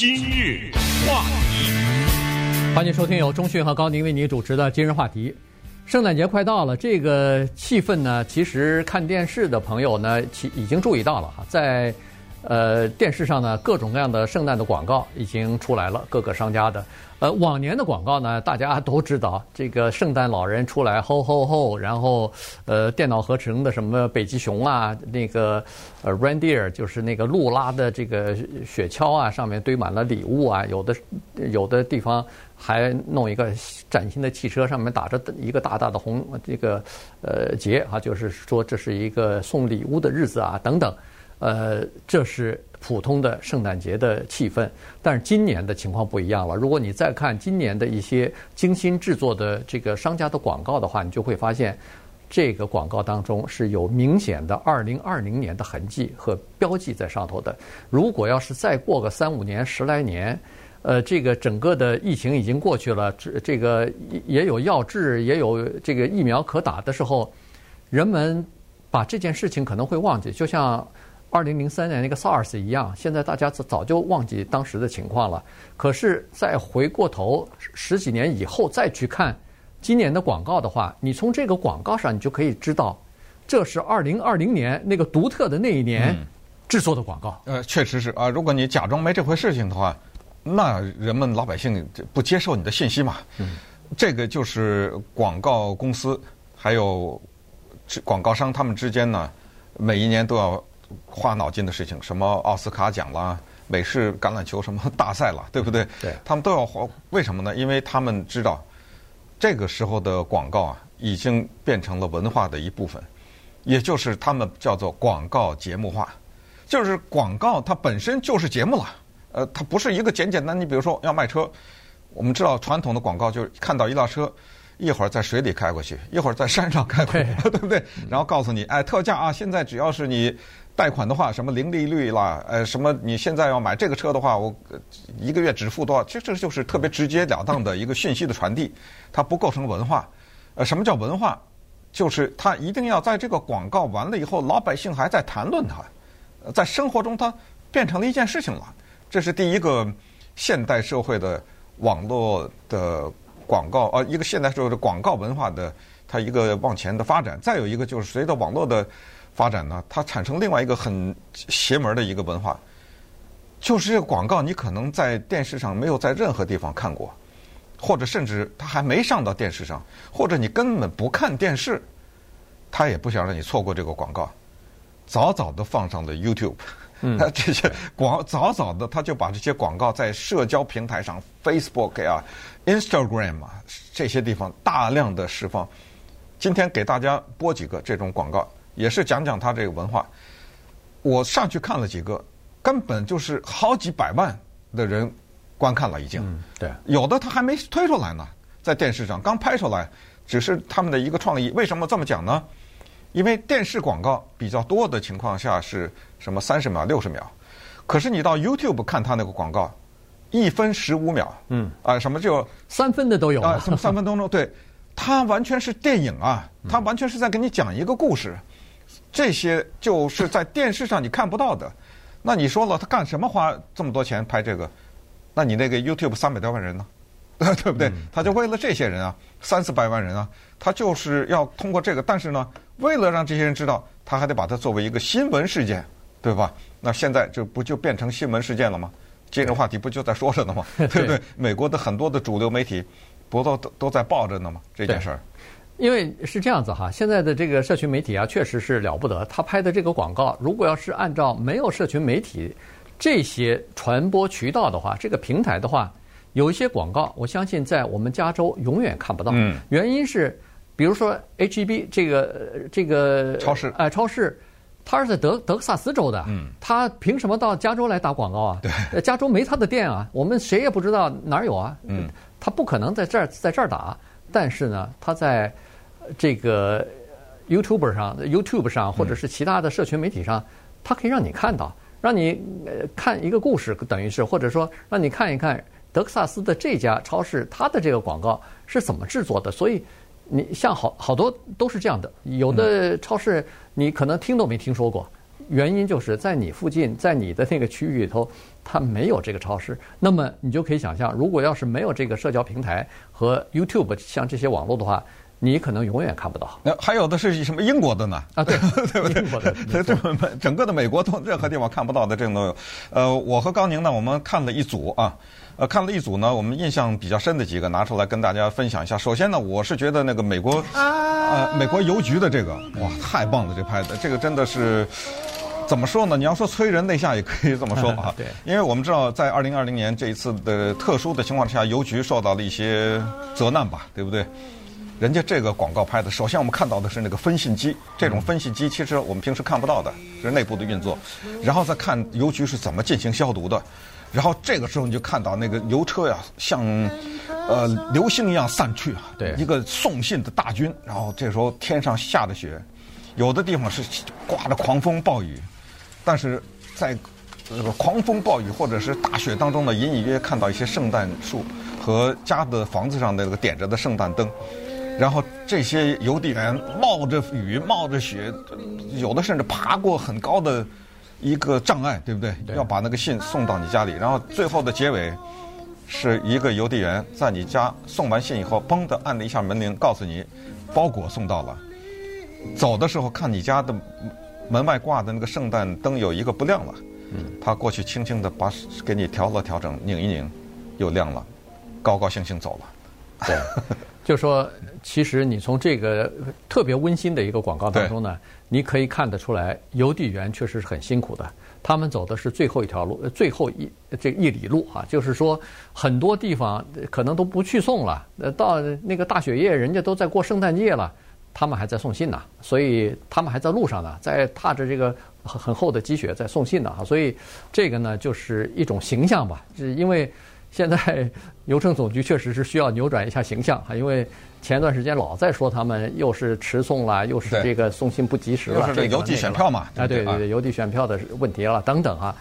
今日话题，欢迎收听由中讯和高宁为您主持的今日话题。圣诞节快到了，这个气氛呢，其实看电视的朋友呢，其已经注意到了哈，在呃电视上呢，各种各样的圣诞的广告已经出来了，各个商家的。呃，往年的广告呢，大家都知道，这个圣诞老人出来吼吼吼，然后呃，电脑合成的什么北极熊啊，那个呃，reindeer 就是那个鹿拉的这个雪橇啊，上面堆满了礼物啊，有的有的地方还弄一个崭新的汽车，上面打着一个大大的红这个呃结啊，就是说这是一个送礼物的日子啊，等等，呃，这是。普通的圣诞节的气氛，但是今年的情况不一样了。如果你再看今年的一些精心制作的这个商家的广告的话，你就会发现，这个广告当中是有明显的二零二零年的痕迹和标记在上头的。如果要是再过个三五年、十来年，呃，这个整个的疫情已经过去了，这这个也有药治，也有这个疫苗可打的时候，人们把这件事情可能会忘记，就像。二零零三年那个 SARS 一样，现在大家早就忘记当时的情况了。可是再回过头十几年以后再去看今年的广告的话，你从这个广告上你就可以知道，这是二零二零年那个独特的那一年制作的广告。呃，确实是啊。如果你假装没这回事情的话，那人们老百姓不接受你的信息嘛。嗯。这个就是广告公司还有广告商他们之间呢，每一年都要。花脑筋的事情，什么奥斯卡奖啦、美式橄榄球什么大赛啦，对不对？对，他们都要花。为什么呢？因为他们知道，这个时候的广告啊，已经变成了文化的一部分，也就是他们叫做广告节目化，就是广告它本身就是节目了。呃，它不是一个简简单。你比如说要卖车，我们知道传统的广告就是看到一辆车。一会儿在水里开过去，一会儿在山上开过去，对，对不对？然后告诉你，哎，特价啊！现在只要是你贷款的话，什么零利率啦，呃，什么你现在要买这个车的话，我一个月只付多少？其实这就是特别直截了当的一个讯息的传递，它不构成文化。呃，什么叫文化？就是它一定要在这个广告完了以后，老百姓还在谈论它，在生活中它变成了一件事情了。这是第一个现代社会的网络的。广告啊，一个现代社会的广告文化的它一个往前的发展，再有一个就是随着网络的发展呢，它产生另外一个很邪门的一个文化，就是这个广告你可能在电视上没有在任何地方看过，或者甚至它还没上到电视上，或者你根本不看电视，他也不想让你错过这个广告，早早的放上了 YouTube。嗯，这些广早早的他就把这些广告在社交平台上，Facebook 啊、Instagram 啊这些地方大量的释放。今天给大家播几个这种广告，也是讲讲他这个文化。我上去看了几个，根本就是好几百万的人观看了已经。嗯，对。有的他还没推出来呢，在电视上刚拍出来，只是他们的一个创意。为什么这么讲呢？因为电视广告比较多的情况下是什么三十秒、六十秒，可是你到 YouTube 看他那个广告，一分十五秒，嗯，啊，什么就三分的都有啊，什么三分钟钟，对，它完全是电影啊，它完全是在给你讲一个故事，这些就是在电视上你看不到的。那你说了，他干什么花这么多钱拍这个？那你那个 YouTube 三百多万人呢？对不对？他就为了这些人啊，三四百万人啊，他就是要通过这个，但是呢。为了让这些人知道，他还得把它作为一个新闻事件，对吧？那现在这不就变成新闻事件了吗？今日话题不就在说着呢吗？对不对？美国的很多的主流媒体不都都都在报着呢吗？这件事儿，因为是这样子哈，现在的这个社群媒体啊，确实是了不得。他拍的这个广告，如果要是按照没有社群媒体这些传播渠道的话，这个平台的话，有一些广告，我相信在我们加州永远看不到。嗯，原因是。比如说 H-E-B 这个这个超市，哎，超市，他是在德德克萨斯州的，嗯，他凭什么到加州来打广告啊？对，加州没他的店啊，我们谁也不知道哪儿有啊，嗯，他不可能在这儿在这儿打，但是呢，他在这个 YouTube 上、YouTube 上或者是其他的社群媒体上，它可以让你看到，让你看一个故事，等于是或者说让你看一看德克萨斯的这家超市，它的这个广告是怎么制作的，所以。你像好好多都是这样的，有的超市你可能听都没听说过，原因就是在你附近，在你的那个区域里头，它没有这个超市。那么你就可以想象，如果要是没有这个社交平台和 YouTube 像这些网络的话，你可能永远看不到。那还有的是什么英国的呢？啊，对，对不对？英国的，这整个的美国都任何地方看不到的，这种都有。呃，我和高宁呢，我们看了一组啊。呃，看了一组呢，我们印象比较深的几个拿出来跟大家分享一下。首先呢，我是觉得那个美国，呃，美国邮局的这个，哇，太棒了，这拍的，这个真的是怎么说呢？你要说催人泪下也可以这么说吧。对，因为我们知道，在二零二零年这一次的特殊的情况之下，邮局受到了一些责难吧，对不对？人家这个广告拍的，首先我们看到的是那个分信机，这种分信机其实我们平时看不到的，是内部的运作，然后再看邮局是怎么进行消毒的。然后这个时候你就看到那个邮车呀，像呃流星一样散去啊，对，一个送信的大军。然后这时候天上下着雪，有的地方是刮着狂风暴雨，但是在这个狂风暴雨或者是大雪当中呢，隐隐约约看到一些圣诞树和家的房子上的那个点着的圣诞灯。然后这些邮递员冒着雨冒着雪，有的甚至爬过很高的。一个障碍，对不对？对。要把那个信送到你家里，然后最后的结尾是一个邮递员在你家送完信以后，嘣的按了一下门铃，告诉你包裹送到了。走的时候看你家的门外挂的那个圣诞灯有一个不亮了，嗯，他过去轻轻的把给你调了调整，拧一拧，又亮了，高高兴兴走了。对，就说其实你从这个特别温馨的一个广告当中呢。你可以看得出来，邮递员确实是很辛苦的。他们走的是最后一条路，最后一这一里路啊，就是说很多地方可能都不去送了。呃，到那个大雪夜，人家都在过圣诞节了，他们还在送信呢。所以他们还在路上呢，在踏着这个很很厚的积雪在送信呢。哈，所以这个呢，就是一种形象吧，是因为。现在邮政总局确实是需要扭转一下形象哈，因为前段时间老在说他们又是迟送了，又是这个送信不及时了，这个邮递选票嘛，啊对对对，邮递选票的问题了等等啊，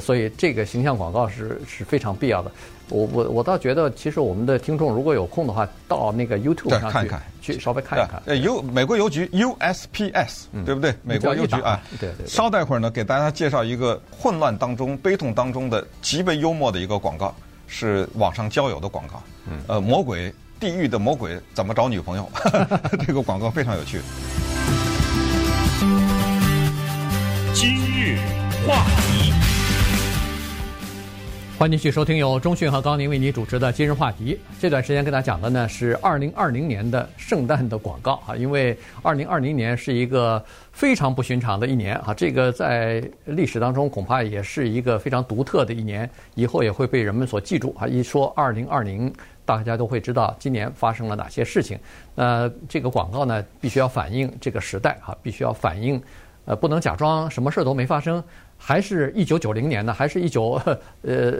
所以这个形象广告是是非常必要的。我我我倒觉得，其实我们的听众如果有空的话，到那个 YouTube 上去看看，去稍微看一看。呃，邮美国邮局 USPS，对不对？美国邮局啊，对对。稍待会儿呢，给大家介绍一个混乱当中、悲痛当中的极为幽默的一个广告。是网上交友的广告，呃，魔鬼地狱的魔鬼怎么找女朋友？这个广告非常有趣。今日话题，欢迎继续收听由中讯和高宁为你主持的今日话题。这段时间跟大家讲的呢是二零二零年的圣诞的广告啊，因为二零二零年是一个非常不寻常的一年啊，这个在历史当中恐怕也是一个非常独特的一年，以后也会被人们所记住啊。一说二零二零，大家都会知道今年发生了哪些事情。那这个广告呢，必须要反映这个时代啊，必须要反映，呃，不能假装什么事都没发生，还是一九九零年的，还是一九 呃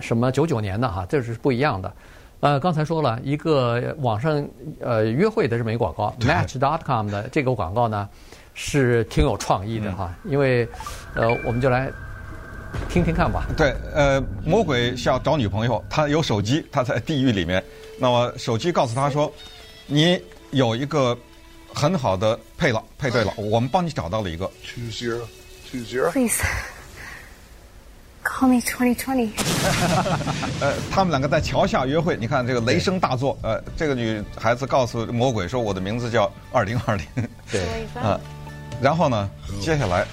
什么九九年的哈，这是不一样的。呃，刚才说了一个网上呃约会的这么一个广告，Match.com 的这个广告呢。是挺有创意的哈，因为，呃，我们就来听听看吧。对，呃，魔鬼是要找女朋友，他有手机，他在地狱里面。那么手机告诉他说，你有一个很好的配了，配对了，我们帮你找到了一个。Two zero, two zero. Please call me twenty twenty. 呃，他们两个在桥下约会，你看这个雷声大作。呃，这个女孩子告诉魔鬼说，我的名字叫二零二零。对，啊。然后呢，接下来，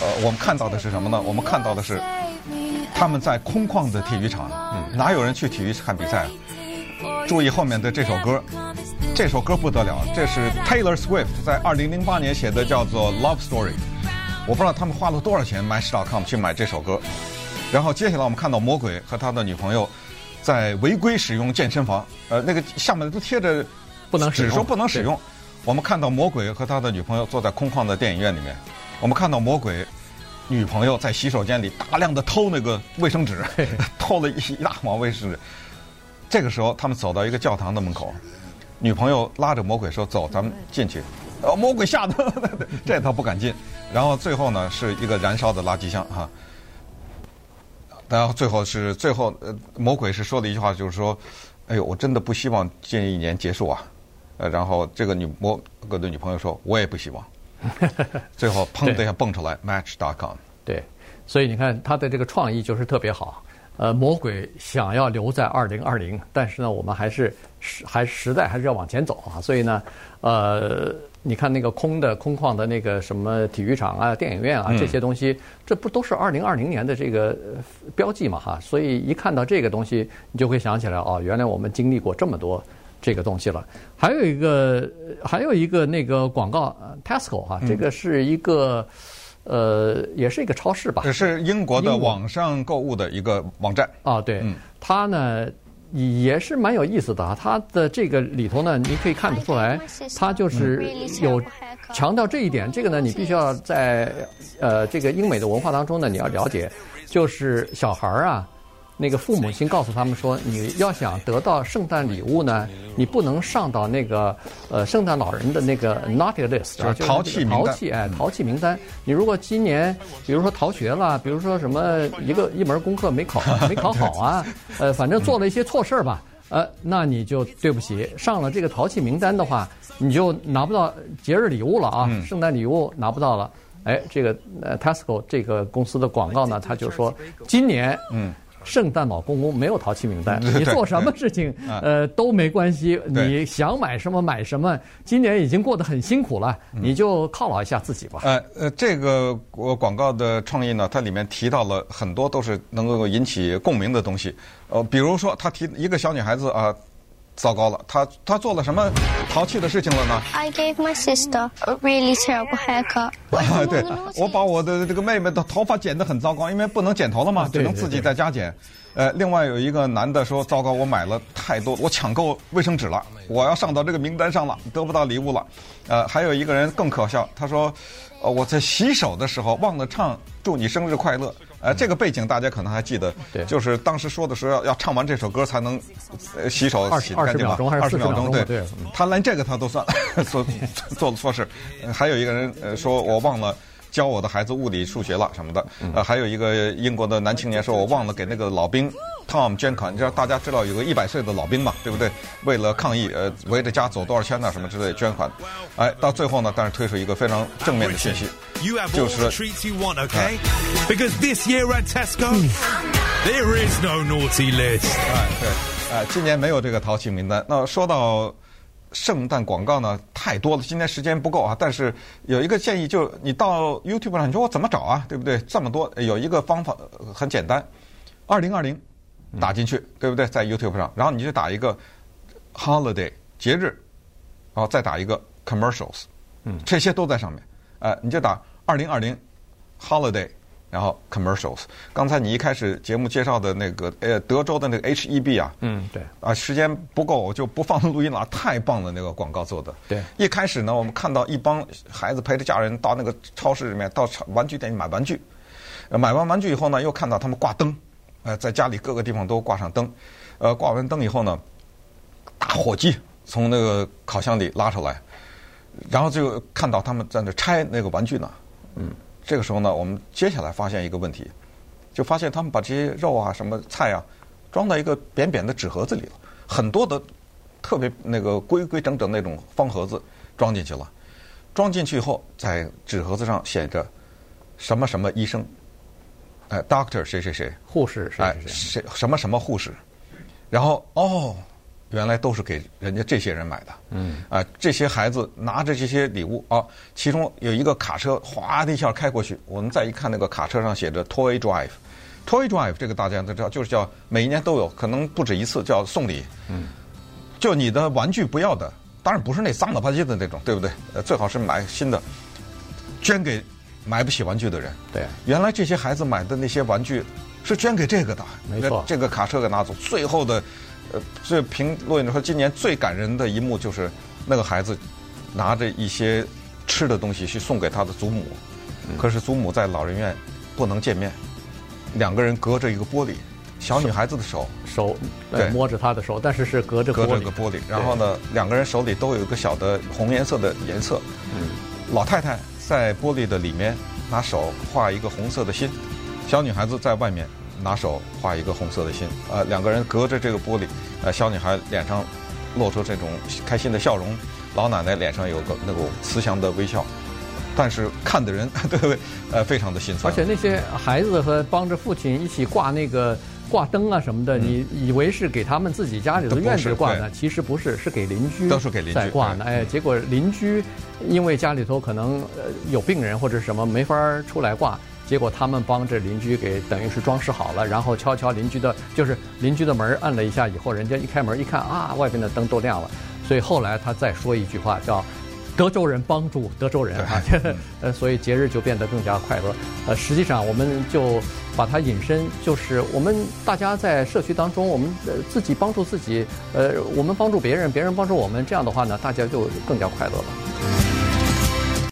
呃，我们看到的是什么呢？我们看到的是他们在空旷的体育场，嗯，哪有人去体育看比赛？啊注意后面的这首歌，这首歌不得了，这是 Taylor Swift 在二零零八年写的，叫做《Love Story》。我不知道他们花了多少钱，Match.com 去买这首歌。然后接下来我们看到魔鬼和他的女朋友在违规使用健身房，呃，那个下面都贴着不能使用，只说不能使用。我们看到魔鬼和他的女朋友坐在空旷的电影院里面，我们看到魔鬼女朋友在洗手间里大量的偷那个卫生纸，偷了一一大网卫生纸。这个时候，他们走到一个教堂的门口，女朋友拉着魔鬼说：“走，咱们进去。”呃，魔鬼吓得这他不敢进。然后最后呢，是一个燃烧的垃圾箱哈。然后最后是最后，呃，魔鬼是说的一句话，就是说：“哎呦，我真的不希望这一年结束啊。”呃，然后这个女魔哥的女朋友说：“我也不希望。”最后 砰的一下蹦出来 Match.com。对，所以你看他的这个创意就是特别好。呃，魔鬼想要留在二零二零，但是呢，我们还是时还时代还是要往前走啊。所以呢，呃，你看那个空的空旷的那个什么体育场啊、电影院啊这些东西，这不都是二零二零年的这个标记嘛哈？所以一看到这个东西，你就会想起来哦，原来我们经历过这么多这个东西了。还有一个还有一个那个广告，Tesco 哈，这个是一个。呃，也是一个超市吧？这是英国的网上购物的一个网站。啊，对，嗯、它呢也是蛮有意思的啊。它的这个里头呢，你可以看得出来，它就是有强调这一点。这个呢，你必须要在呃这个英美的文化当中呢，你要了解，就是小孩儿啊。那个父母亲告诉他们说，你要想得到圣诞礼物呢，你不能上到那个呃圣诞老人的那个 naughty list，就是淘气淘气哎淘气名单。你如果今年比如说逃学了，比如说什么一个一门功课没考 没考好啊，呃反正做了一些错事儿吧，呃那你就对不起，上了这个淘气名单的话，你就拿不到节日礼物了啊，圣诞礼物拿不到了。哎，这个呃 Tesco 这个公司的广告呢，他就说今年嗯。圣诞老公公没有淘气名单，你做什么事情，呃都没关系。你想买什么买什么。今年已经过得很辛苦了，你就犒劳一下自己吧。呃呃，这个我广告的创意呢，它里面提到了很多都是能够引起共鸣的东西。呃，比如说他提一个小女孩子啊。糟糕了，他他做了什么淘气的事情了呢？I gave my sister a really terrible haircut。啊对，我把我的这个妹妹的头发剪得很糟糕，因为不能剪头了嘛，只能自己在家剪。呃，另外有一个男的说：“糟糕，我买了太多，我抢购卫生纸了，我要上到这个名单上了，得不到礼物了。”呃，还有一个人更可笑，他说：“呃，我在洗手的时候忘了唱祝你生日快乐。”呃，这个背景大家可能还记得，就是当时说的时候要要唱完这首歌才能洗手洗干净吧？二十秒钟，对对。他连这个他都算做 做了错事。还有一个人呃说我忘了。教我的孩子物理、数学了什么的，呃，还有一个英国的男青年说，我忘了给那个老兵 Tom 捐款。你知道大家知道有个一百岁的老兵嘛，对不对？为了抗议，呃，围着家走多少圈呐，什么之类捐款。哎，到最后呢，但是推出一个非常正面的信息，就是。Because this year at Tesco, there is no naughty list。哎，对，哎，今年没有这个淘气名单。那说到。圣诞广告呢太多了，今天时间不够啊。但是有一个建议，就你到 YouTube 上，你说我怎么找啊？对不对？这么多，有一个方法很简单，二零二零打进去，对不对？在 YouTube 上，然后你就打一个 holiday 节日，然后再打一个 commercials，嗯，这些都在上面。呃，你就打二零二零 holiday。然后 commercials，刚才你一开始节目介绍的那个呃德州的那个 HEB 啊，嗯对，啊时间不够我就不放录音了，太棒了那个广告做的。对，一开始呢，我们看到一帮孩子陪着家人到那个超市里面，到玩具店里买玩具，买完玩具以后呢，又看到他们挂灯，呃，在家里各个地方都挂上灯，呃，挂完灯以后呢，打火机从那个烤箱里拉出来，然后就看到他们在那拆那个玩具呢，嗯。这个时候呢，我们接下来发现一个问题，就发现他们把这些肉啊、什么菜啊，装到一个扁扁的纸盒子里了，很多的特别那个规规整整那种方盒子装进去了。装进去以后，在纸盒子上写着什么什么医生，哎，Doctor 谁谁谁，护士谁谁谁，哎，谁什么什么护士，然后哦。原来都是给人家这些人买的，嗯，啊，这些孩子拿着这些礼物啊，其中有一个卡车，哗的一下开过去。我们再一看，那个卡车上写着 “Toy Drive”，“Toy Drive” 这个大家都知道，就是叫每一年都有，可能不止一次，叫送礼。嗯，就你的玩具不要的，当然不是那脏了吧唧的那种，对不对？呃，最好是买新的，捐给买不起玩具的人。对，原来这些孩子买的那些玩具是捐给这个的，没错。这个卡车给拿走，最后的。呃，最评论员说，今年最感人的一幕就是那个孩子拿着一些吃的东西去送给他的祖母，可是祖母在老人院不能见面，两个人隔着一个玻璃，小女孩子的手。手对。摸着她的手，但是是隔着隔着个玻璃，然后呢，两个人手里都有一个小的红颜色的颜色，嗯，老太太在玻璃的里面拿手画一个红色的心，小女孩子在外面。拿手画一个红色的心，呃，两个人隔着这个玻璃，呃，小女孩脸上露出这种开心的笑容，老奶奶脸上有个那种慈祥的微笑，但是看的人 对不对？呃，非常的心酸。而且那些孩子和帮着父亲一起挂那个挂灯啊什么的，你以为是给他们自己家里的院子挂呢？其实不是，是给邻居，都是给邻居在挂呢。哎，结果邻居因为家里头可能呃有病人或者什么没法出来挂，结果他们帮着邻居给等于是装饰好了，然后敲敲邻居的，就是邻居的门按了一下以后，人家一开门一看啊，外边的灯都亮了。所以后来他再说一句话叫。德州人帮助德州人啊，呃，所以节日就变得更加快乐。呃，实际上我们就把它引申，就是我们大家在社区当中，我们自己帮助自己，呃，我们帮助别人，别人帮助我们，这样的话呢，大家就更加快乐了。